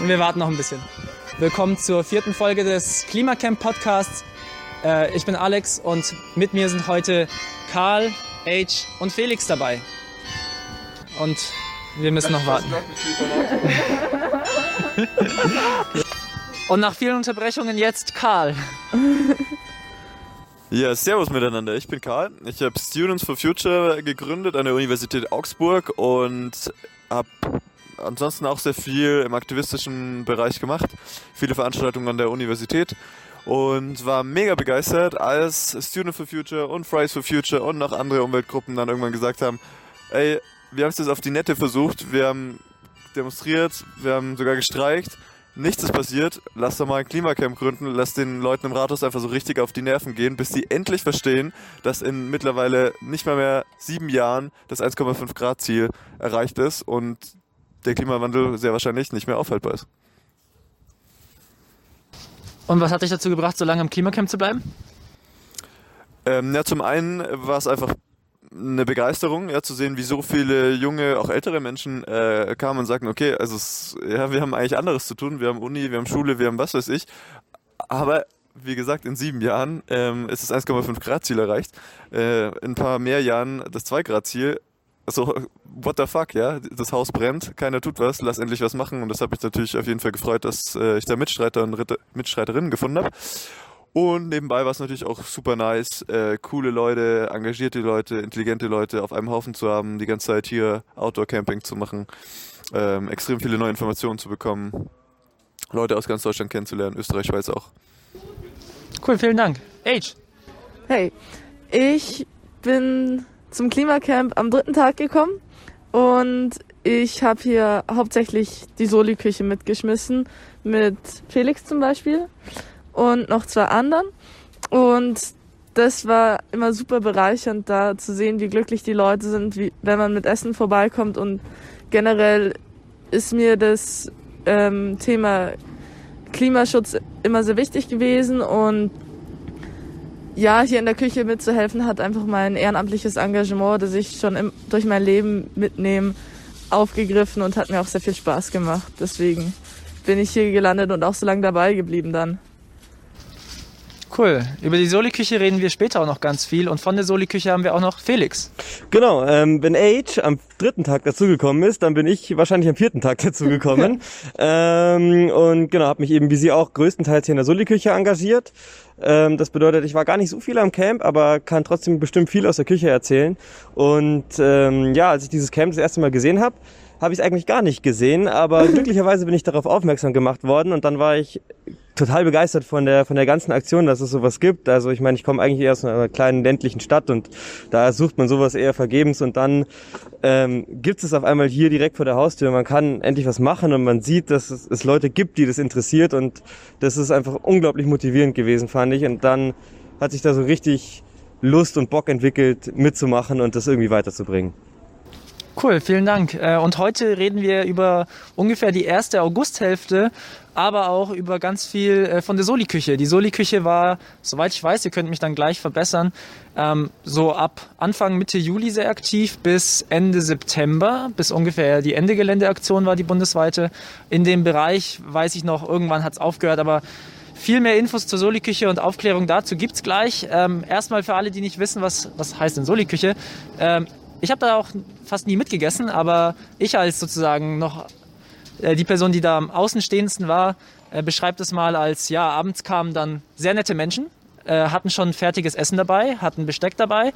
Und wir warten noch ein bisschen. Willkommen zur vierten Folge des Klimacamp Podcasts. Äh, ich bin Alex und mit mir sind heute Karl, H und Felix dabei. Und wir müssen noch warten. und nach vielen Unterbrechungen jetzt Karl. Ja, servus miteinander. Ich bin Karl. Ich habe Students for Future gegründet an der Universität Augsburg und habe ansonsten auch sehr viel im aktivistischen Bereich gemacht. Viele Veranstaltungen an der Universität und war mega begeistert, als Student for Future und Fridays for Future und noch andere Umweltgruppen dann irgendwann gesagt haben, ey, wir haben es jetzt auf die Nette versucht, wir haben demonstriert, wir haben sogar gestreikt nichts ist passiert, lass doch mal ein Klimacamp gründen, lass den Leuten im Rathaus einfach so richtig auf die Nerven gehen, bis sie endlich verstehen, dass in mittlerweile nicht mal mehr sieben Jahren das 1,5 Grad Ziel erreicht ist und der Klimawandel sehr wahrscheinlich nicht mehr aufhaltbar ist. Und was hat dich dazu gebracht, so lange im Klimacamp zu bleiben? Ähm, ja, zum einen war es einfach eine Begeisterung, ja, zu sehen, wie so viele junge, auch ältere Menschen äh, kamen und sagten, okay, also es, ja, wir haben eigentlich anderes zu tun, wir haben Uni, wir haben Schule, wir haben was weiß ich, aber wie gesagt, in sieben Jahren ähm, ist das 1,5 Grad Ziel erreicht, äh, in ein paar mehr Jahren das 2 Grad Ziel. Also, what the fuck, ja? Das Haus brennt, keiner tut was, lass endlich was machen. Und das hat mich natürlich auf jeden Fall gefreut, dass äh, ich da Mitstreiter und Ritter, Mitstreiterinnen gefunden habe. Und nebenbei war es natürlich auch super nice, äh, coole Leute, engagierte Leute, intelligente Leute auf einem Haufen zu haben, die ganze Zeit hier Outdoor-Camping zu machen, ähm, extrem viele neue Informationen zu bekommen, Leute aus ganz Deutschland kennenzulernen, Österreich, Schweiz auch. Cool, vielen Dank. Age. Hey, ich bin zum Klimacamp am dritten Tag gekommen und ich habe hier hauptsächlich die Soli-Küche mitgeschmissen, mit Felix zum Beispiel und noch zwei anderen. Und das war immer super bereichernd, da zu sehen, wie glücklich die Leute sind, wie, wenn man mit Essen vorbeikommt. Und generell ist mir das ähm, Thema Klimaschutz immer sehr wichtig gewesen und ja, hier in der Küche mitzuhelfen hat einfach mein ehrenamtliches Engagement, das ich schon im, durch mein Leben mitnehme, aufgegriffen und hat mir auch sehr viel Spaß gemacht. Deswegen bin ich hier gelandet und auch so lange dabei geblieben dann. Cool. Über die Soli-Küche reden wir später auch noch ganz viel. Und von der Soli-Küche haben wir auch noch Felix. Genau. Ähm, wenn Age am dritten Tag dazugekommen ist, dann bin ich wahrscheinlich am vierten Tag dazugekommen. ähm, und genau, habe mich eben wie Sie auch größtenteils hier in der Soli-Küche engagiert. Ähm, das bedeutet, ich war gar nicht so viel am Camp, aber kann trotzdem bestimmt viel aus der Küche erzählen. Und ähm, ja, als ich dieses Camp das erste Mal gesehen habe, habe ich es eigentlich gar nicht gesehen, aber glücklicherweise bin ich darauf aufmerksam gemacht worden und dann war ich total begeistert von der von der ganzen Aktion, dass es sowas gibt. Also ich meine, ich komme eigentlich eher aus einer kleinen ländlichen Stadt und da sucht man sowas eher vergebens und dann ähm, gibt es auf einmal hier direkt vor der Haustür. Man kann endlich was machen und man sieht, dass es, es Leute gibt, die das interessiert und das ist einfach unglaublich motivierend gewesen, fand ich. Und dann hat sich da so richtig Lust und Bock entwickelt, mitzumachen und das irgendwie weiterzubringen. Cool, vielen Dank. Äh, und heute reden wir über ungefähr die erste Augusthälfte, aber auch über ganz viel äh, von der Soli-Küche. Die Soli-Küche war, soweit ich weiß, ihr könnt mich dann gleich verbessern, ähm, so ab Anfang Mitte Juli sehr aktiv bis Ende September, bis ungefähr die Ende Geländeaktion war die bundesweite. In dem Bereich weiß ich noch, irgendwann hat es aufgehört, aber viel mehr Infos zur Soli-Küche und Aufklärung dazu gibt's gleich. Ähm, erstmal für alle, die nicht wissen, was, was heißt denn Soli-Küche. Ähm, ich habe da auch fast nie mitgegessen, aber ich als sozusagen noch äh, die Person, die da am außenstehendsten war, äh, beschreibt es mal als, ja, abends kamen dann sehr nette Menschen, äh, hatten schon fertiges Essen dabei, hatten Besteck dabei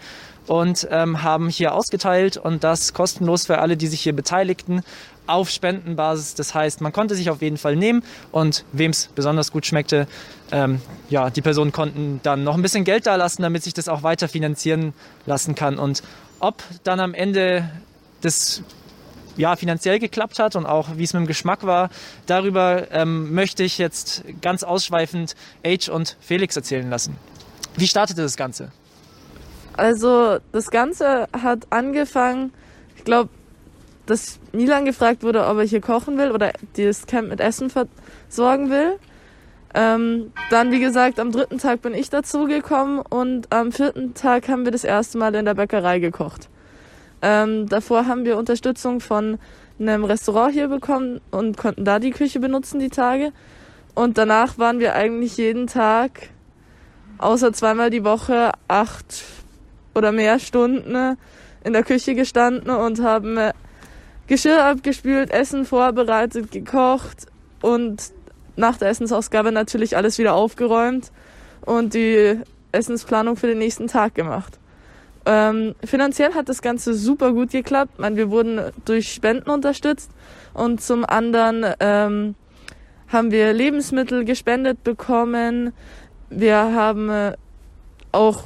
und ähm, haben hier ausgeteilt und das kostenlos für alle, die sich hier beteiligten, auf Spendenbasis. Das heißt, man konnte sich auf jeden Fall nehmen und wem es besonders gut schmeckte, ähm, ja, die Personen konnten dann noch ein bisschen Geld da lassen, damit sich das auch weiter finanzieren lassen kann. Und ob dann am Ende das ja, finanziell geklappt hat und auch wie es mit dem Geschmack war, darüber ähm, möchte ich jetzt ganz ausschweifend Age und Felix erzählen lassen. Wie startete das Ganze? Also das Ganze hat angefangen, ich glaube, dass Milan gefragt wurde, ob er hier kochen will oder das Camp mit Essen versorgen will. Ähm, dann, wie gesagt, am dritten Tag bin ich dazugekommen und am vierten Tag haben wir das erste Mal in der Bäckerei gekocht. Ähm, davor haben wir Unterstützung von in einem Restaurant hier bekommen und konnten da die Küche benutzen die Tage. Und danach waren wir eigentlich jeden Tag, außer zweimal die Woche, acht oder mehr Stunden in der Küche gestanden und haben Geschirr abgespült, Essen vorbereitet, gekocht und nach der Essensausgabe natürlich alles wieder aufgeräumt und die Essensplanung für den nächsten Tag gemacht. Ähm, finanziell hat das Ganze super gut geklappt. meine, wir wurden durch Spenden unterstützt und zum anderen ähm, haben wir Lebensmittel gespendet bekommen. Wir haben äh, auch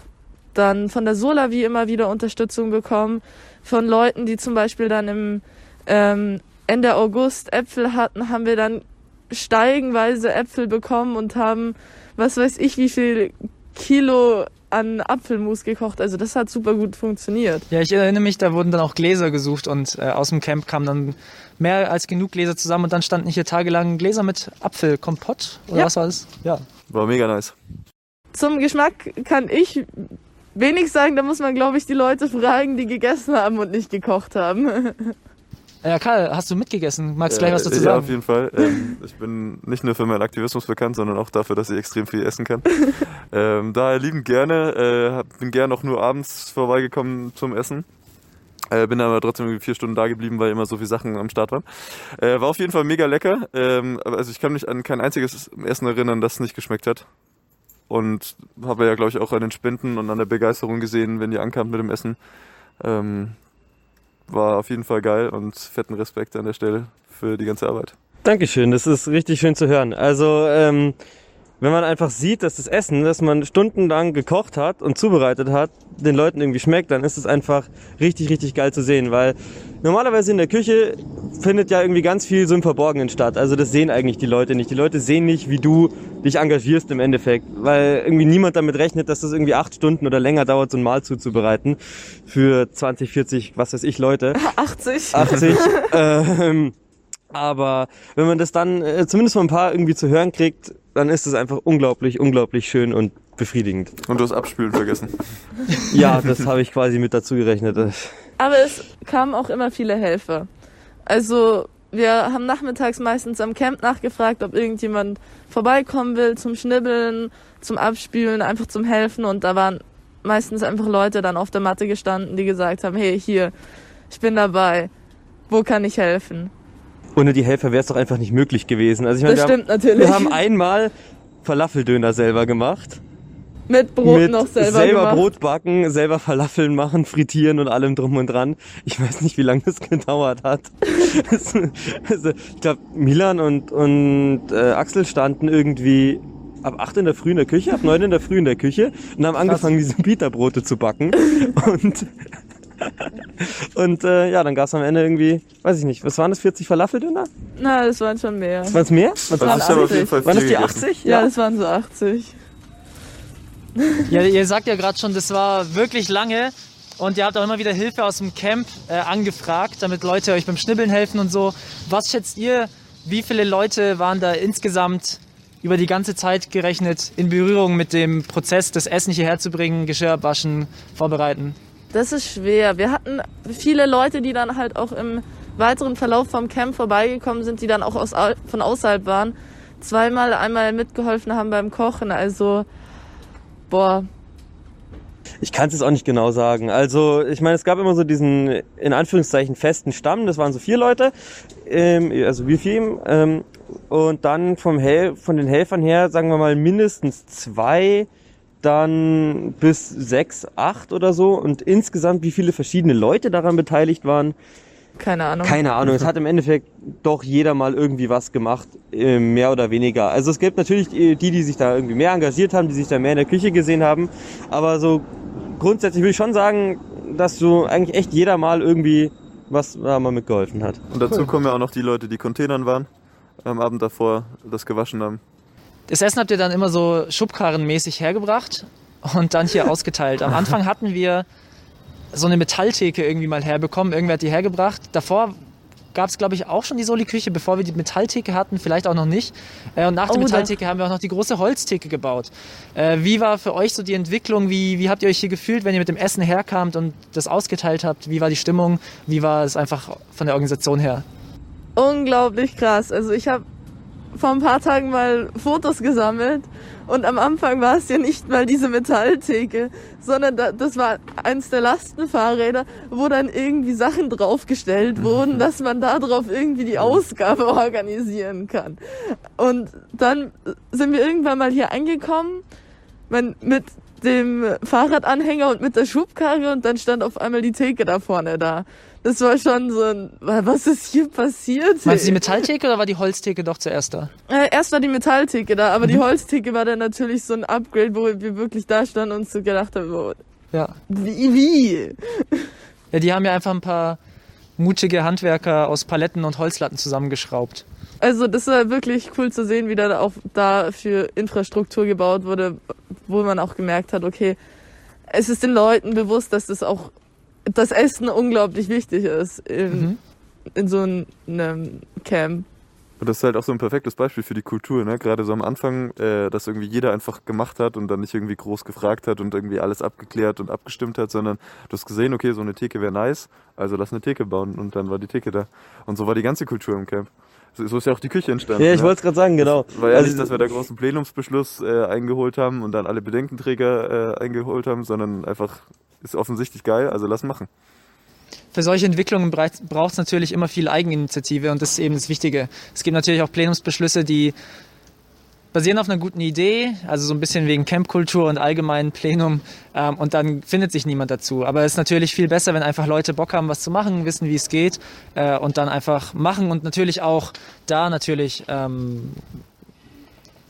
dann von der Sola wie immer wieder Unterstützung bekommen von Leuten, die zum Beispiel dann im ähm, Ende August Äpfel hatten, haben wir dann steigenweise Äpfel bekommen und haben, was weiß ich, wie viel Kilo an Apfelmus gekocht. Also das hat super gut funktioniert. Ja, ich erinnere mich, da wurden dann auch Gläser gesucht und äh, aus dem Camp kamen dann mehr als genug Gläser zusammen und dann standen hier tagelang Gläser mit Apfelkompott oder ja. was war das? Ja. War mega nice. Zum Geschmack kann ich wenig sagen, da muss man, glaube ich, die Leute fragen, die gegessen haben und nicht gekocht haben. Ja, Karl, hast du mitgegessen? Magst du gleich was dazu sagen? Ja, auf jeden Fall. Ähm, ich bin nicht nur für meinen Aktivismus bekannt, sondern auch dafür, dass ich extrem viel essen kann. ähm, daher lieben gerne, äh, bin gerne auch nur abends vorbeigekommen zum Essen. Äh, bin aber trotzdem irgendwie vier Stunden da geblieben, weil immer so viele Sachen am Start waren. Äh, war auf jeden Fall mega lecker. Ähm, also ich kann mich an kein einziges Essen erinnern, das nicht geschmeckt hat. Und habe ja, glaube ich, auch an den Spenden und an der Begeisterung gesehen, wenn die ankamen mit dem Essen. Ähm, war auf jeden Fall geil und fetten Respekt an der Stelle für die ganze Arbeit. Dankeschön, das ist richtig schön zu hören. Also ähm, wenn man einfach sieht, dass das Essen, das man stundenlang gekocht hat und zubereitet hat, den Leuten irgendwie schmeckt, dann ist es einfach richtig, richtig geil zu sehen, weil normalerweise in der Küche findet ja irgendwie ganz viel so im Verborgenen statt. Also das sehen eigentlich die Leute nicht. Die Leute sehen nicht, wie du dich engagierst im Endeffekt, weil irgendwie niemand damit rechnet, dass das irgendwie acht Stunden oder länger dauert, so ein Mahl zuzubereiten für 20, 40, was weiß ich, Leute. 80. 80. ähm, aber wenn man das dann äh, zumindest von ein paar irgendwie zu hören kriegt, dann ist es einfach unglaublich, unglaublich schön und befriedigend. Und du hast Abspülen vergessen. Ja, das habe ich quasi mit dazu gerechnet. Aber es kamen auch immer viele Helfer. Also wir haben nachmittags meistens am Camp nachgefragt, ob irgendjemand vorbeikommen will zum Schnibbeln, zum Abspülen, einfach zum Helfen. Und da waren meistens einfach Leute dann auf der Matte gestanden, die gesagt haben, hey, hier, ich bin dabei. Wo kann ich helfen? Ohne die Helfer wäre es doch einfach nicht möglich gewesen. Also ich meine, Das wir, stimmt haben, natürlich. wir haben einmal Falafeldöner selber gemacht. Mit Brot mit noch selber, selber gemacht. Brot backen, selber Falafeln machen, frittieren und allem drum und dran. Ich weiß nicht, wie lange das gedauert hat. Also, ich glaube, Milan und, und äh, Axel standen irgendwie ab 8 in der Früh in der Küche, ab 9 in der Früh in der Küche und haben angefangen, diese Pita-Brote zu backen. Und, und äh, ja, dann gab's am Ende irgendwie, weiß ich nicht, was waren das, 40 Falafeldöner? Na, das waren schon mehr. Waren es mehr? Was waren ich habe auf jeden Fall waren das viel die gegessen. 80? Ja, das waren so 80. Ja, ihr sagt ja gerade schon, das war wirklich lange und ihr habt auch immer wieder Hilfe aus dem Camp äh, angefragt, damit Leute euch beim Schnibbeln helfen und so. Was schätzt ihr, wie viele Leute waren da insgesamt über die ganze Zeit gerechnet in Berührung mit dem Prozess, das Essen hierher zu bringen, Geschirr abwaschen, vorbereiten? Das ist schwer. Wir hatten viele Leute, die dann halt auch im weiteren Verlauf vom Camp vorbeigekommen sind, die dann auch aus, au- von außerhalb waren. Zweimal, einmal mitgeholfen haben beim Kochen. Also, boah, Ich kann es jetzt auch nicht genau sagen. Also ich meine, es gab immer so diesen in Anführungszeichen festen Stamm. Das waren so vier Leute, ähm, also wir vier. Ähm, und dann vom Hel von den Helfern her, sagen wir mal mindestens zwei, dann bis sechs, acht oder so. Und insgesamt, wie viele verschiedene Leute daran beteiligt waren, keine Ahnung. keine Ahnung. Es hat im Endeffekt doch jeder mal irgendwie was gemacht, äh, mehr oder weniger. Also es gibt natürlich die, die sich da irgendwie mehr engagiert haben, die sich da mehr in der Küche gesehen haben. Aber so grundsätzlich würde ich schon sagen, dass so eigentlich echt jeder mal irgendwie was da mal mitgeholfen hat. Und dazu kommen ja auch noch die Leute, die Containern waren, am Abend davor das gewaschen haben. Das Essen habt ihr dann immer so schubkarrenmäßig hergebracht und dann hier ausgeteilt. Am Anfang hatten wir so eine Metalltheke irgendwie mal herbekommen. Irgendwer hat die hergebracht. Davor gab es, glaube ich, auch schon die Soli-Küche, bevor wir die Metalltheke hatten, vielleicht auch noch nicht. Äh, Und nach der Oh, da- Metalltheke haben wir auch noch die große Holztheke gebaut. Äh, Wie war für euch so die Entwicklung? Wie, wie habt ihr euch hier gefühlt, wenn ihr mit dem Essen herkamt und das ausgeteilt habt? Wie war die Stimmung? Wie war es einfach von der Organisation her? unglaublich krass. Also ich habe vor ein paar Tagen mal Fotos gesammelt und am Anfang war es ja nicht mal diese Metalltheke, sondern da, das war eins der Lastenfahrräder, wo dann irgendwie Sachen draufgestellt wurden, dass man da drauf irgendwie die Ausgabe organisieren kann. Und dann sind wir irgendwann mal hier angekommen, man, mit dem Fahrradanhänger und mit der Schubkarre und dann stand auf einmal die Theke da vorne da. Das war schon so ein, was ist hier passiert? Meinst du die Metalltheke oder war die Holztheke doch zuerst da? Äh, erst war die Metalltheke da, aber die Holztheke war dann natürlich so ein Upgrade, wo wir wirklich da standen und so gedacht haben, oh, Ja. wie, wie? Ja, die haben ja einfach ein paar mutige Handwerker aus Paletten und Holzlatten zusammengeschraubt. Also das war wirklich cool zu sehen, wie da auch da für Infrastruktur gebaut wurde, wo man auch gemerkt hat, okay, es ist den Leuten bewusst, dass das auch das Essen unglaublich wichtig ist in, Mhm. in so einem Camp. Und das ist halt auch so ein perfektes Beispiel für die Kultur, ne? Gerade so am Anfang, äh, dass irgendwie jeder einfach gemacht hat und dann nicht irgendwie groß gefragt hat und irgendwie alles abgeklärt und abgestimmt hat, sondern du hast gesehen, okay, so eine Theke wäre nice, also lass eine Theke bauen und dann war die Theke da. Und so war die ganze Kultur im Camp. So, ist ja auch die Küche entstanden. Ja, ich ne? wollte es gerade sagen, genau. War ja Also- nicht, dass wir da großen Plenumsbeschluss äh, eingeholt haben und dann alle Bedenkenträger äh, eingeholt haben, sondern einfach ist offensichtlich geil, also lass machen. Für solche Entwicklungen braucht es natürlich immer viel Eigeninitiative und das ist eben das Wichtige. Es gibt natürlich auch Plenumsbeschlüsse, die basieren auf einer guten Idee, also so ein bisschen wegen Campkultur und allgemeinen Plenum ähm, und dann findet sich niemand dazu. Aber es ist natürlich viel besser, wenn einfach Leute Bock haben, was zu machen, wissen, wie es geht äh, und dann einfach machen und natürlich auch da natürlich ähm,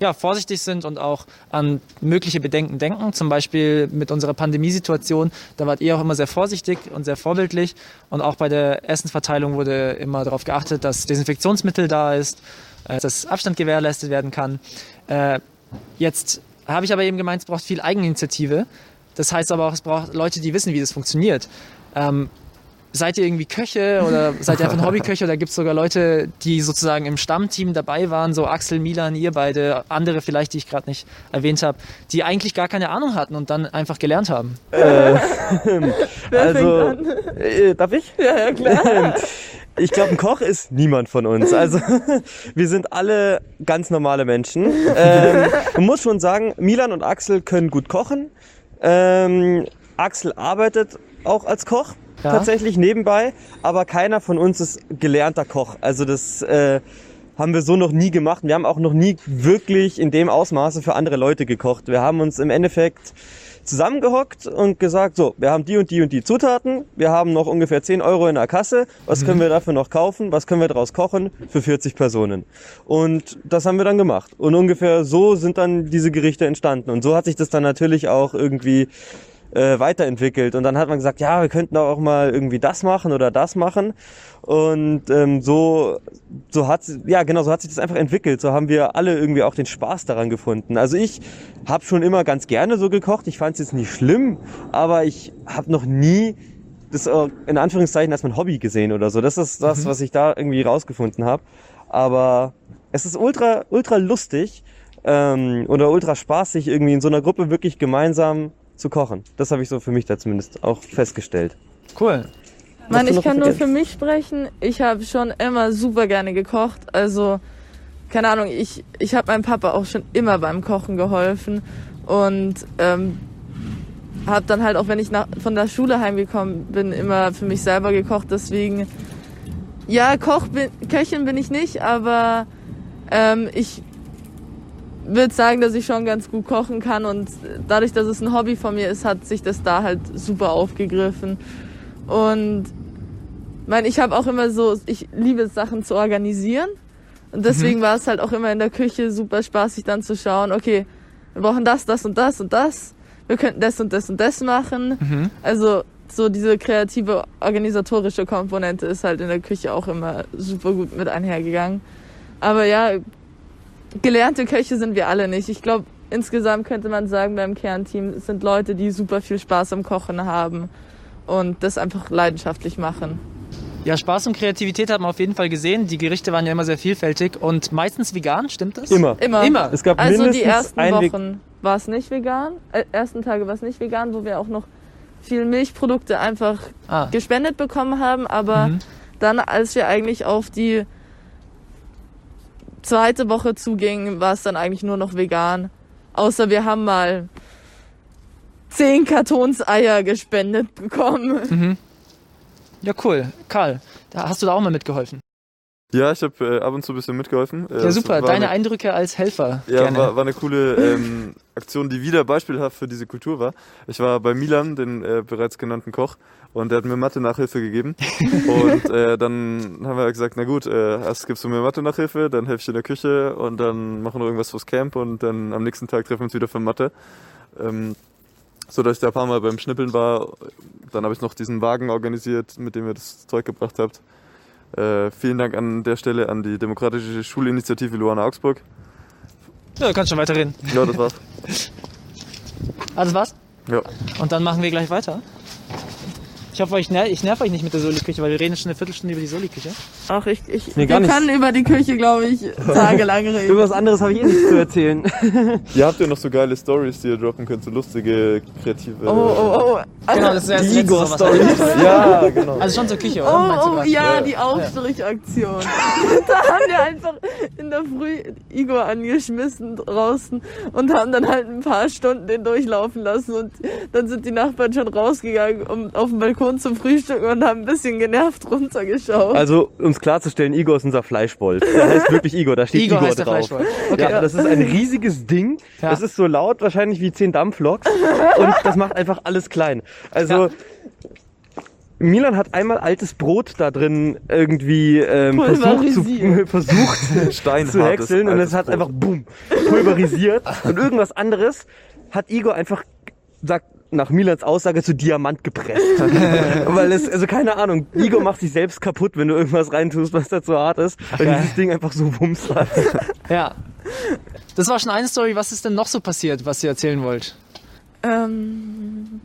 ja, vorsichtig sind und auch an mögliche Bedenken denken. Zum Beispiel mit unserer Pandemiesituation, da wart ihr auch immer sehr vorsichtig und sehr vorbildlich. Und auch bei der Essensverteilung wurde immer darauf geachtet, dass Desinfektionsmittel da ist, äh, dass Abstand gewährleistet werden kann. Äh, Jetzt habe ich aber eben gemeint, es braucht viel Eigeninitiative. Das heißt aber auch, es braucht Leute, die wissen, wie das funktioniert. Ähm, Seid ihr irgendwie Köche oder seid ihr einfach ein Hobbyköche oder gibt es sogar Leute, die sozusagen im Stammteam dabei waren, so Axel, Milan, ihr beide, andere vielleicht, die ich gerade nicht erwähnt habe, die eigentlich gar keine Ahnung hatten und dann einfach gelernt haben? Wer also, fängt an? äh, darf ich? Ja, ja, klar. Ich glaube, ein Koch ist niemand von uns. Also wir sind alle ganz normale Menschen. Ähm, man muss schon sagen, Milan und Axel können gut kochen. Ähm, Axel arbeitet auch als Koch Ja. tatsächlich nebenbei, aber keiner von uns ist gelernter Koch. Also das äh, haben wir so noch nie gemacht. Wir haben auch noch nie wirklich in dem Ausmaße für andere Leute gekocht. Wir haben uns im Endeffekt zusammengehockt und gesagt, so, wir haben die und die und die Zutaten, wir haben noch ungefähr 10 Euro in der Kasse, was können wir dafür noch kaufen, was können wir daraus kochen für 40 Personen. Und das haben wir dann gemacht. Und ungefähr so sind dann diese Gerichte entstanden. Und so hat sich das dann natürlich auch irgendwie äh, weiterentwickelt. Und dann hat man gesagt, ja, wir könnten auch mal irgendwie das machen oder das machen. Und ähm, so, so hat ja genau, so hat sich das einfach entwickelt. So haben wir alle irgendwie auch den Spaß daran gefunden. Also ich habe schon immer ganz gerne so gekocht. Ich fand es jetzt nicht schlimm, aber ich habe noch nie das äh, in Anführungszeichen als mein Hobby gesehen oder so. Das ist das, was ich da irgendwie rausgefunden habe. Aber es ist ultra, ultra lustig ähm, oder ultra spaßig, irgendwie in so einer Gruppe wirklich gemeinsam zu kochen. Das habe ich so für mich da zumindest auch festgestellt. Cool. Mann, ich kann nur für mich sprechen. Ich habe schon immer super gerne gekocht. Also, keine Ahnung, ich, ich habe meinem Papa auch schon immer beim Kochen geholfen. Und ähm, habe dann halt auch, wenn ich nach, von der Schule heimgekommen bin, immer für mich selber gekocht. Deswegen, ja, Koch bin, Köchin bin ich nicht, aber ähm, ich würde sagen, dass ich schon ganz gut kochen kann. Und dadurch, dass es ein Hobby von mir ist, hat sich das da halt super aufgegriffen. Und mein, ich habe auch immer so, ich liebe es, Sachen zu organisieren. Und deswegen war es halt auch immer in der Küche super spaßig dann zu schauen, okay, wir brauchen das, das und das und das. Wir könnten das und das und das machen. Also so diese kreative organisatorische Komponente ist halt in der Küche auch immer super gut mit einhergegangen. Aber ja, gelernte Köche sind wir alle nicht. Ich glaube, insgesamt könnte man sagen, beim Kernteam sind Leute, die super viel Spaß am Kochen haben und das einfach leidenschaftlich machen. Ja, Spaß und Kreativität hat man auf jeden Fall gesehen. Die Gerichte waren ja immer sehr vielfältig und meistens vegan, stimmt das? Immer. Immer. Immer. Es gab Also mindestens die ersten Wochen war es nicht vegan, äh, ersten Tage war es nicht vegan, wo wir auch noch viel Milchprodukte einfach Ah. gespendet bekommen haben, aber Mhm. dann, als wir eigentlich auf die zweite Woche zuging, war es dann eigentlich nur noch vegan. Außer wir haben mal zehn Kartons Eier gespendet bekommen. Mhm. Ja, cool. Karl, da hast du da auch mal mitgeholfen. Ja, ich habe äh, ab und zu ein bisschen mitgeholfen. Äh, Ja, super. Deine eine, Eindrücke als Helfer. Ja, Gerne. war, war eine coole ähm, Aktion, die wieder beispielhaft für diese Kultur war. Ich war bei Milan, den äh, bereits genannten Koch, und der hat mir Mathe-Nachhilfe gegeben. und äh, dann haben wir gesagt, na gut, äh, erst gibst du mir Mathe-Nachhilfe, dann helfe ich in der Küche und dann machen wir irgendwas fürs Camp und dann am nächsten Tag treffen wir uns wieder für Mathe. Ähm, so dass ich da ein paar Mal beim Schnippeln war. Dann habe ich noch diesen Wagen organisiert, mit dem ihr das Zeug gebracht habt. Äh, vielen Dank an der Stelle an die Demokratische Schulinitiative Luana Augsburg. ja, du kannst schon weiterreden. Ja, das war's. Ah, das war's? Ja. Und dann machen wir gleich weiter. Ich hoffe, ich, ner ich nerv euch nicht mit der Soli-Küche, weil wir reden schon eine Viertelstunde über die Soli-Küche. Ach, ich, ich Nee, gar wir nicht. können über die Küche, glaube ich, tagelang reden. Über was anderes habe ich eh nichts zu erzählen. Ihr habt ja noch so geile Stories, die ihr droppen könnt, so lustige, kreative. Oh, oh, oh. Also, Genau, das ist Die Igor-Story. sowas. Ja, genau. Also schon zur Küche, oder? Oh, oh ja, Ja. die Aufstrichaktion. da haben wir einfach in der Früh Igor angeschmissen draußen und haben dann halt ein paar Stunden den durchlaufen lassen und dann sind die Nachbarn schon rausgegangen um auf den Balkon zum Frühstück und haben ein bisschen genervt runtergeschaut. Also, um es klarzustellen, Igor ist unser Fleischwolf. Der heißt wirklich Igor, da steht Igor Igor, heißt der drauf. Okay. Ja, das ist ein riesiges Ding. Ja. Das ist so laut wahrscheinlich wie 10 Dampfloks und das macht einfach alles klein. Also Ja. Milan hat einmal altes Brot da drin irgendwie ähm, versucht, zu, Pulverisiert. versucht zu häckseln und es hat Brot. einfach boom pulverisiert und irgendwas anderes hat Igor einfach sagt nach Milans Aussage zu Diamant gepresst. Weil es, also keine Ahnung, Igor macht sich selbst kaputt, wenn du irgendwas reintust, was da zu hart ist, weil geil. dieses Ding einfach so wumms hat. Ja. Das war schon eine Story. Was ist denn noch so passiert, was ihr erzählen wollt? ähm,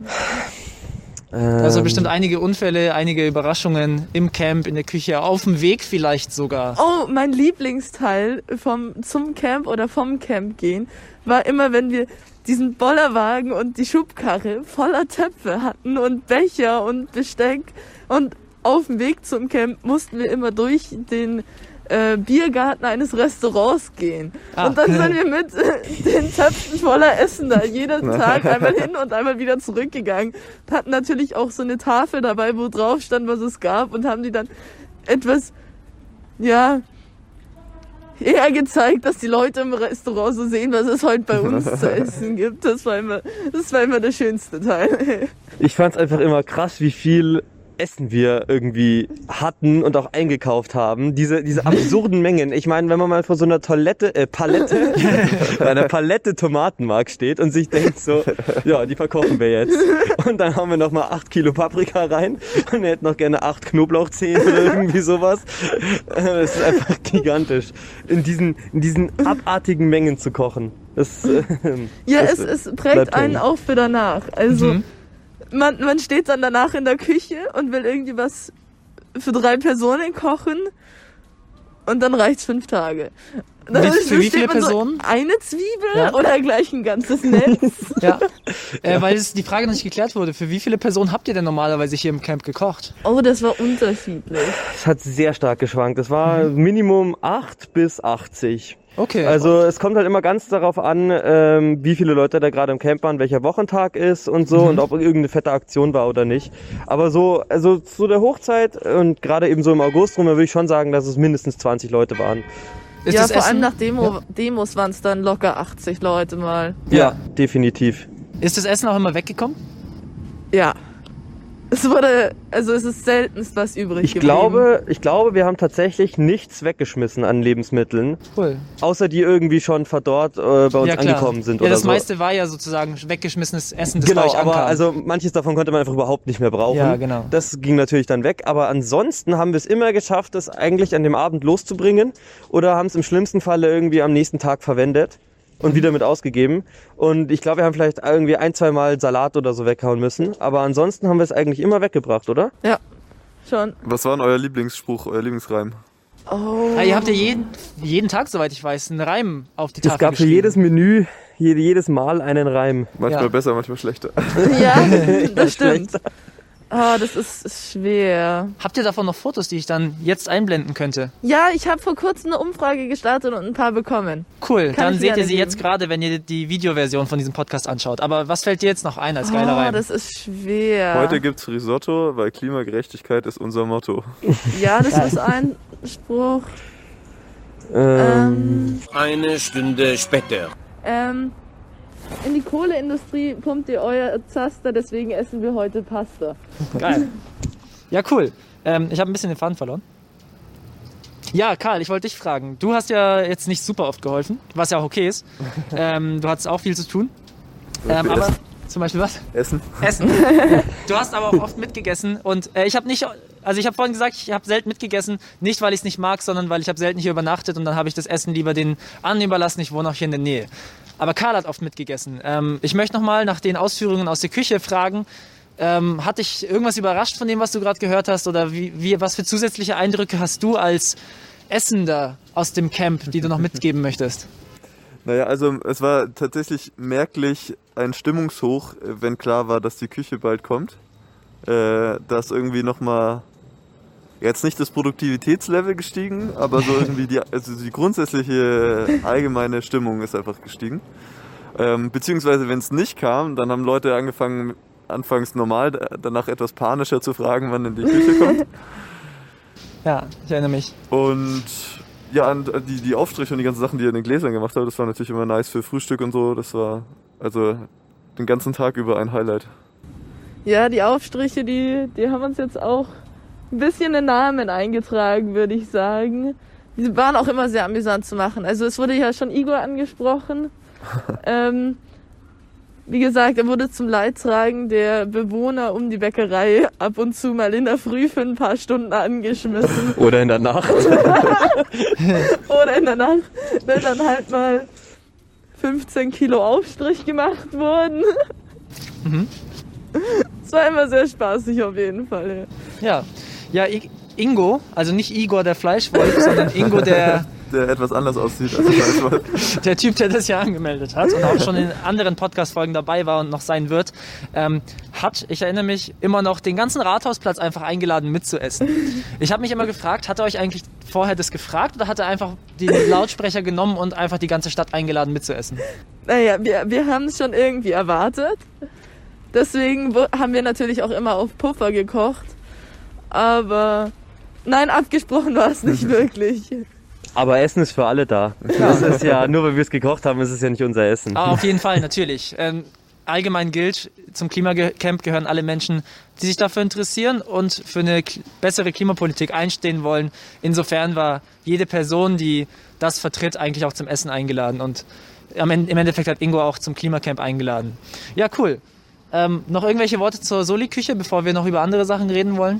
Also bestimmt einige Unfälle, einige Überraschungen im Camp, in der Küche, auf dem Weg vielleicht sogar. oh, mein Lieblingsteil vom zum Camp oder vom Camp gehen war immer, wenn wir diesen Bollerwagen und die Schubkarre voller Töpfe hatten und Becher und Besteck und auf dem Weg zum Camp mussten wir immer durch den äh, Biergarten eines Restaurants gehen. Ah. Und dann sind wir mit äh, den Töpfen voller Essen da jeden Tag einmal hin und einmal wieder zurückgegangen. Hatten natürlich auch so eine Tafel dabei, wo drauf stand, was es gab und haben die dann etwas, ja, eher gezeigt, dass die Leute im Restaurant so sehen, was es heute bei uns zu essen gibt. Das war immer, das war immer der schönste Teil. Ich fand's einfach immer krass, wie viel Essen wir irgendwie hatten und auch eingekauft haben. Diese, diese absurden Mengen. Ich meine, wenn man mal vor so einer Toilette, äh, Palette, bei einer Palette Tomatenmark steht und sich denkt so, ja, die verkochen wir jetzt. Und dann haben wir noch mal acht Kilo Paprika rein und er hätte noch gerne acht Knoblauchzehen oder irgendwie sowas. Äh, Das ist einfach gigantisch. In diesen, in diesen abartigen Mengen zu kochen. Das, äh, Ja, das es, es prägt einen auch für danach. Also Mhm. Man, man steht dann danach in der Küche und will irgendwie was für drei Personen kochen und dann reicht's fünf Tage. Wie- für wie steht viele man so, Personen? eine Zwiebel Ja. oder gleich ein ganzes Netz? Ja. äh, weil es die Frage noch nicht geklärt wurde. Für wie viele Personen habt ihr denn normalerweise hier im Camp gekocht? oh, das war unterschiedlich. Es hat sehr stark geschwankt. Es war Minimum 8 bis 80. Okay. Also es kommt halt immer ganz darauf an, ähm, wie viele Leute da gerade im Camp waren, welcher Wochentag ist und so und ob irgendeine fette Aktion war oder nicht. Aber so, also zu der Hochzeit und gerade eben so im August rum, da würde ich schon sagen, dass es mindestens 20 Leute waren. Ist ja, vor Essen, allem nach Demo, Demos waren es dann locker 80 Leute mal. Ja. definitiv. Ist das Essen auch immer weggekommen? Ja. Es wurde, also es ist seltenst was übrig Ich geblieben. glaube, ich glaube, wir haben tatsächlich nichts weggeschmissen an Lebensmitteln, Cool. außer die irgendwie schon verdorrt äh, bei uns ja, angekommen sind ja, oder das so. meiste war ja sozusagen weggeschmissenes Essen, das genau, bei euch aber ankam. also manches davon konnte man einfach überhaupt nicht mehr brauchen. Ja, genau. Das ging natürlich dann weg, aber ansonsten haben wir es immer geschafft, das eigentlich an dem Abend loszubringen oder haben es im schlimmsten Falle irgendwie am nächsten Tag verwendet und wieder mit ausgegeben. Und ich glaube, wir haben vielleicht irgendwie ein, zwei Mal Salat oder so weghauen müssen, aber ansonsten haben wir es eigentlich immer weggebracht, oder? Ja, schon. Was war denn euer Lieblingsspruch, euer Lieblingsreim? Oh. ah, ihr habt ja jeden, jeden Tag, soweit ich weiß, einen Reim auf die Tafel Es gab für jedes Menü jede, jedes Mal einen Reim. Manchmal Ja. besser, manchmal schlechter. Ja, das stimmt. Oh, das ist, ist schwer. Habt ihr davon noch Fotos, die ich dann jetzt einblenden könnte? Ja, ich habe vor kurzem eine Umfrage gestartet und ein paar bekommen. Cool, Kann dann seht ihr sie geben. jetzt gerade, wenn ihr die Videoversion von diesem Podcast anschaut. Aber was fällt dir jetzt noch ein als geiler Oh, Reim? das ist schwer. Heute gibt's Risotto, weil Klimagerechtigkeit ist unser Motto. ja, das ist ein Spruch. Ähm, Ähm, Eine Stunde später. ähm, in die Kohleindustrie pumpt ihr euer Zaster, deswegen essen wir heute Pasta. Geil. Ja, cool. Ähm, ich habe ein bisschen den Faden verloren. Ja, Karl, ich wollte dich fragen. Du hast ja jetzt nicht super oft geholfen, was ja auch okay ist. Ähm, du hattest auch viel zu tun. Ähm, aber zum Beispiel was? Essen. Essen. Du hast aber auch oft mitgegessen und äh, ich habe nicht, also ich habe vorhin gesagt, ich habe selten mitgegessen, nicht weil ich es nicht mag, sondern weil ich habe selten hier übernachtet und dann habe ich das Essen lieber den anderen überlassen. Ich wohne auch hier in der Nähe. Aber Karl hat oft mitgegessen. Ähm, ich möchte nochmal nach den Ausführungen aus der Küche fragen. Ähm, hat dich irgendwas überrascht von dem, was du gerade gehört hast? Oder wie, wie, was für zusätzliche Eindrücke hast du als Essender aus dem Camp, die du noch mitgeben möchtest? Naja, also es war tatsächlich merklich ein Stimmungshoch, äh, wenn klar war, dass die Küche bald kommt. Äh, da ist irgendwie nochmal jetzt nicht das Produktivitätslevel gestiegen, aber so irgendwie die, also die grundsätzliche allgemeine Stimmung ist einfach gestiegen. Ähm, beziehungsweise wenn es nicht kam, dann haben Leute angefangen, anfangs normal, danach etwas panischer zu fragen, wann in die Küche kommt. Ja, ich erinnere mich. Und ja, und die, die Aufstriche und die ganzen Sachen, die ihr in den Gläsern gemacht habt, das war natürlich immer nice für Frühstück und so. Das war also den ganzen Tag über ein Highlight. Ja, die Aufstriche, die, die haben uns jetzt auch ein bisschen den Namen eingetragen, würde ich sagen. Die waren auch immer sehr amüsant zu machen. Also es wurde ja schon Igor angesprochen. ähm, wie gesagt, er wurde zum Leidtragen der Bewohner um die Bäckerei ab und zu mal in der Früh für ein paar Stunden angeschmissen. oder in der Nacht. Oder in der Nacht, wenn dann halt mal 15 Kilo Aufstrich gemacht wurden. Es war immer sehr spaßig auf jeden Fall. Ja. Ja, ja I Ingo, also nicht Igor der Fleischwolf, sondern Ingo der, Der etwas anders aussieht als das Fleischwolf. der Typ, der das ja angemeldet hat und auch schon in anderen Podcast-Folgen dabei war und noch sein wird, ähm, hat, ich erinnere mich, immer noch den ganzen Rathausplatz einfach eingeladen mitzuessen. Ich habe mich immer gefragt, hat er euch eigentlich vorher das gefragt oder hat er einfach die Lautsprecher genommen und einfach die ganze Stadt eingeladen mitzuessen? Naja, wir, wir haben es schon irgendwie erwartet. Deswegen haben wir natürlich auch immer auf Puffer gekocht. Aber nein, abgesprochen war es nicht wirklich. Aber Essen ist für alle da. Das ist ja, nur weil wir es gekocht haben, ist es ja nicht unser Essen. Ah, auf jeden Fall, natürlich. Ähm, allgemein gilt, zum Klimacamp gehören alle Menschen, die sich dafür interessieren und für eine bessere Klimapolitik einstehen wollen. Insofern war jede Person, die das vertritt, eigentlich auch zum Essen eingeladen. Und im Endeffekt hat Ingo auch zum Klimacamp eingeladen. Ja, cool. Ähm, noch irgendwelche Worte zur Soli-Küche, bevor wir noch über andere Sachen reden wollen?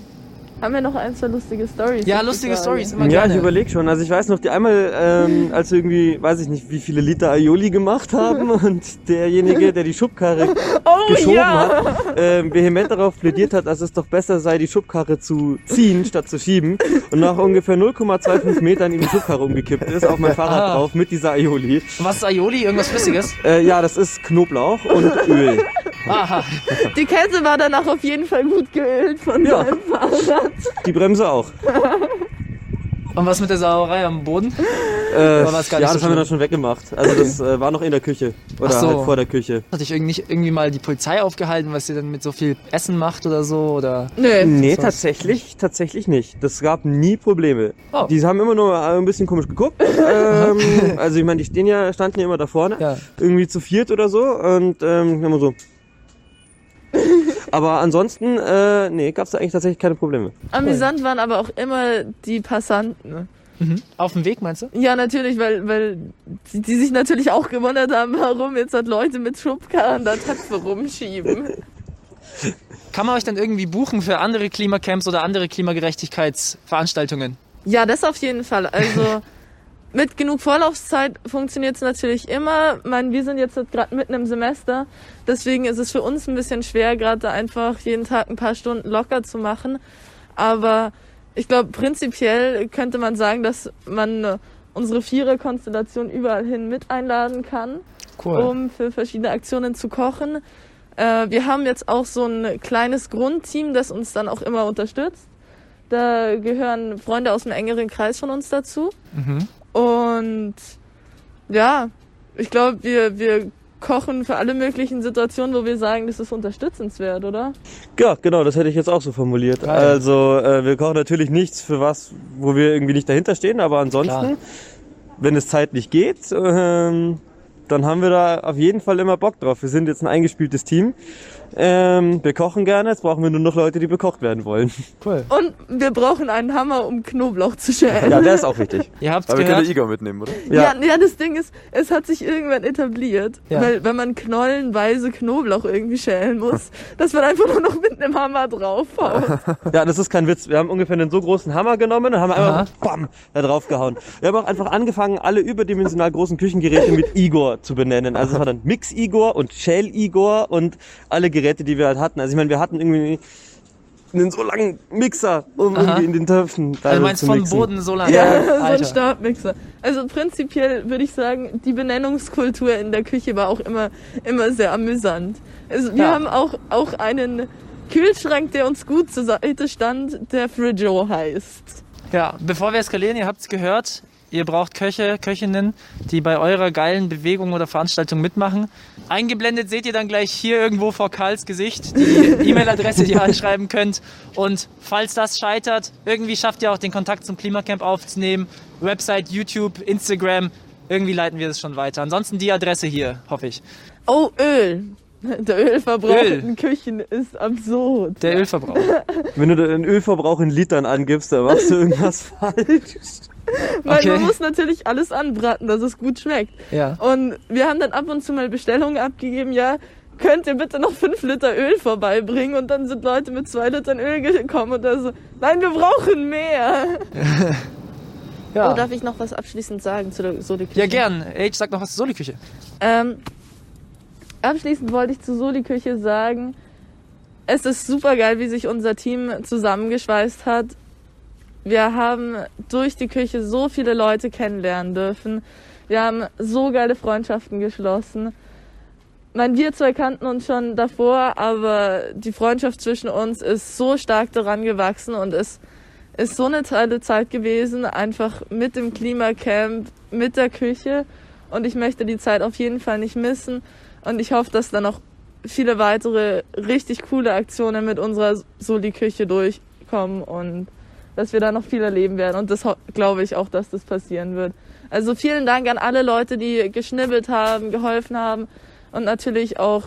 Haben wir noch ein, zwei lustige Stories? Ja, lustige Stories, immer Ja, gerne. ich überlege schon. Also ich weiß noch, die einmal, ähm, als wir irgendwie, weiß ich nicht, wie viele Liter Aioli gemacht haben und derjenige, der die Schubkarre Oh geschoben ja! hat, ähm, vehement darauf plädiert hat, dass es doch besser sei, die Schubkarre zu ziehen, statt zu schieben. Und nach ungefähr 0,25 Metern in die Schubkarre umgekippt ist, auf mein Fahrrad Ah. drauf mit dieser Aioli. Was ist Aioli? Irgendwas Flüssiges? Äh, ja, das ist Knoblauch und Öl. Aha. Die Kette war danach auf jeden Fall gut geölt von Ja. seinem Fahrrad. Die Bremse auch. Und was mit der Sauerei am Boden? Äh, ja, so das haben wir dann schon weggemacht. Also das äh, war noch in der Küche. Oder so. halt vor der Küche. Hat dich irgendwie, nicht irgendwie mal die Polizei aufgehalten, was ihr dann mit so viel Essen macht oder so? Oder Nö. Nee, was? tatsächlich, tatsächlich nicht. Das gab nie Probleme. Oh. Die haben immer nur ein bisschen komisch geguckt. ähm, also ich meine, die stehen ja, standen ja immer da vorne. Ja. Irgendwie zu viert oder so. Und ähm, immer so. Aber ansonsten, äh, nee, gab's da eigentlich tatsächlich keine Probleme. Amüsant waren aber auch immer die Passanten. auf dem Weg, meinst du? Ja, natürlich, weil, weil die, die sich natürlich auch gewundert haben, warum jetzt halt Leute mit Schubkarren da Töpfe rumschieben. Kann man euch dann irgendwie buchen für andere Klimacamps oder andere Klimagerechtigkeitsveranstaltungen? Ja, das auf jeden Fall. Also mit genug Vorlaufzeit funktioniert es natürlich immer. Ich meine, wir sind jetzt gerade mitten im Semester, deswegen ist es für uns ein bisschen schwer, gerade einfach jeden Tag ein paar Stunden locker zu machen. Aber ich glaube, prinzipiell könnte man sagen, dass man äh, unsere Vierer-Konstellation überall hin mit einladen kann, Cool. um für verschiedene Aktionen zu kochen. Äh, wir haben jetzt auch so ein kleines Grundteam, das uns dann auch immer unterstützt. Da gehören Freunde aus einem engeren Kreis von uns dazu. Mhm. Und ja, ich glaube, wir, wir kochen für alle möglichen Situationen, wo wir sagen, das ist unterstützenswert, oder? Ja, genau, das hätte ich jetzt auch so formuliert. Geil. Also äh, wir kochen natürlich nichts für was, wo wir irgendwie nicht dahinter stehen, aber ansonsten, Klar. wenn es zeitlich geht, ähm, dann haben wir da auf jeden Fall immer Bock drauf. Wir sind jetzt ein eingespieltes Team. Ähm, wir kochen gerne, jetzt brauchen wir nur noch Leute, die bekocht werden wollen. Cool. Und wir brauchen einen Hammer, um Knoblauch zu schälen. Ja, der ist auch wichtig. Ihr habt's Aber wir können gehört. den Igor mitnehmen, oder? Ja. ja, das Ding ist, es hat sich irgendwann etabliert, Ja. weil wenn man knollenweise Knoblauch irgendwie schälen muss, dass man einfach nur noch mit einem Hammer draufhaut. Ja, das ist kein Witz. Wir haben ungefähr einen so großen Hammer genommen und haben einfach bam, da drauf gehauen. Wir haben auch einfach angefangen, alle überdimensional großen Küchengeräte mit Igor zu benennen. Also es war dann Mix Igor und Shell Igor und alle Geräte, die wir halt hatten. Also ich meine, wir hatten irgendwie einen so langen Mixer, um Aha. irgendwie in den Töpfen da Also meinst zu vom mixen. Boden so lang. Ja, so ein. Stabmixer. Also prinzipiell würde ich sagen, die Benennungskultur in der Küche war auch immer, immer sehr amüsant. Also wir Ja. haben auch, auch einen Kühlschrank, der uns gut zur Seite stand, der Frigo heißt. Ja, bevor wir eskalieren, ihr habt's gehört, ihr braucht Köche, Köchinnen, die bei eurer geilen Bewegung oder Veranstaltung mitmachen. Eingeblendet seht ihr dann gleich hier irgendwo vor Karls Gesicht die E-Mail-Adresse, die ihr anschreiben könnt. Und falls das scheitert, irgendwie schafft ihr auch den Kontakt zum Klimacamp aufzunehmen. Website, YouTube, Instagram, irgendwie leiten wir das schon weiter. Ansonsten die Adresse hier, hoffe ich. Oh, Öl. Der Ölverbrauch Öl. in Küchen ist absurd. Der Ölverbrauch. Wenn du den Ölverbrauch in Litern angibst, dann machst du irgendwas falsch. Weil Okay. man muss natürlich alles anbraten, dass es gut schmeckt. Ja. Und wir haben dann ab und zu mal Bestellungen abgegeben, ja, könnt ihr bitte noch fünf Liter Öl vorbeibringen? Und dann sind Leute mit zwei Litern Öl gekommen und da so, nein, wir brauchen mehr. Ja, Oh, darf ich noch was abschließend sagen zu der Soli-Küche? ja gern. Age, sag noch was zur Soli-Küche. Ähm, abschließend wollte ich zu Soli-Küche sagen, es ist super geil, wie sich unser Team zusammengeschweißt hat. Wir haben durch die Küche so viele Leute kennenlernen dürfen. Wir haben so geile Freundschaften geschlossen. Ich meine, wir zwei kannten uns schon davor, aber die Freundschaft zwischen uns ist so stark daran gewachsen und es ist so eine tolle Zeit gewesen, einfach mit dem Klimacamp, mit der Küche. Und ich möchte die Zeit auf jeden Fall nicht missen. Und ich hoffe, dass da noch viele weitere richtig coole Aktionen mit unserer Soli-Küche durchkommen und dass wir da noch viel erleben werden. Und das glaube ich auch, dass das passieren wird. Also vielen Dank an alle Leute, die geschnibbelt haben, geholfen haben. Und natürlich auch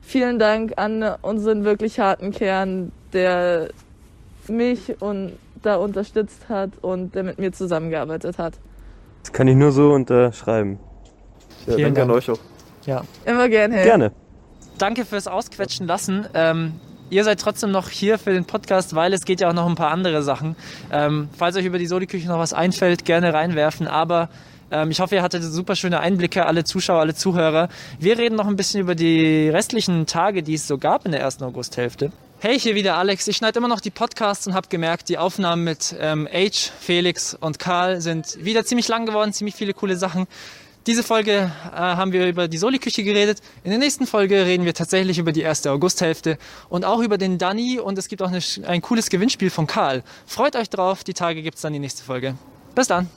vielen Dank an unseren wirklich harten Kern, der mich und da unterstützt hat und der mit mir zusammengearbeitet hat. Das kann ich nur so unterschreiben. Ja, Vielen danke an Dank. euch auch. Ja. Immer gern, hey. Gerne. danke fürs Ausquetschen lassen. Ähm, ihr seid trotzdem noch hier für den Podcast, weil es geht ja auch noch ein paar andere Sachen. Ähm, falls euch über die Soli-Küche noch was einfällt, gerne reinwerfen. Aber ähm, ich hoffe, ihr hattet super schöne Einblicke, alle Zuschauer, alle Zuhörer. Wir reden noch ein bisschen über die restlichen Tage, die es so gab in der ersten Augusthälfte. Hey, hier wieder Alex. Ich schneide immer noch die Podcasts und habe gemerkt, die Aufnahmen mit ähm, H, Felix und Karl sind wieder ziemlich lang geworden, ziemlich viele coole Sachen. Diese Folge äh, haben wir über die Soli-Küche geredet. In der nächsten Folge reden wir tatsächlich über die erste Augusthälfte und auch über den Danny und es gibt auch eine, ein cooles Gewinnspiel von Karl. Freut euch drauf, die Tage gibt's dann die nächste Folge. Bis dann.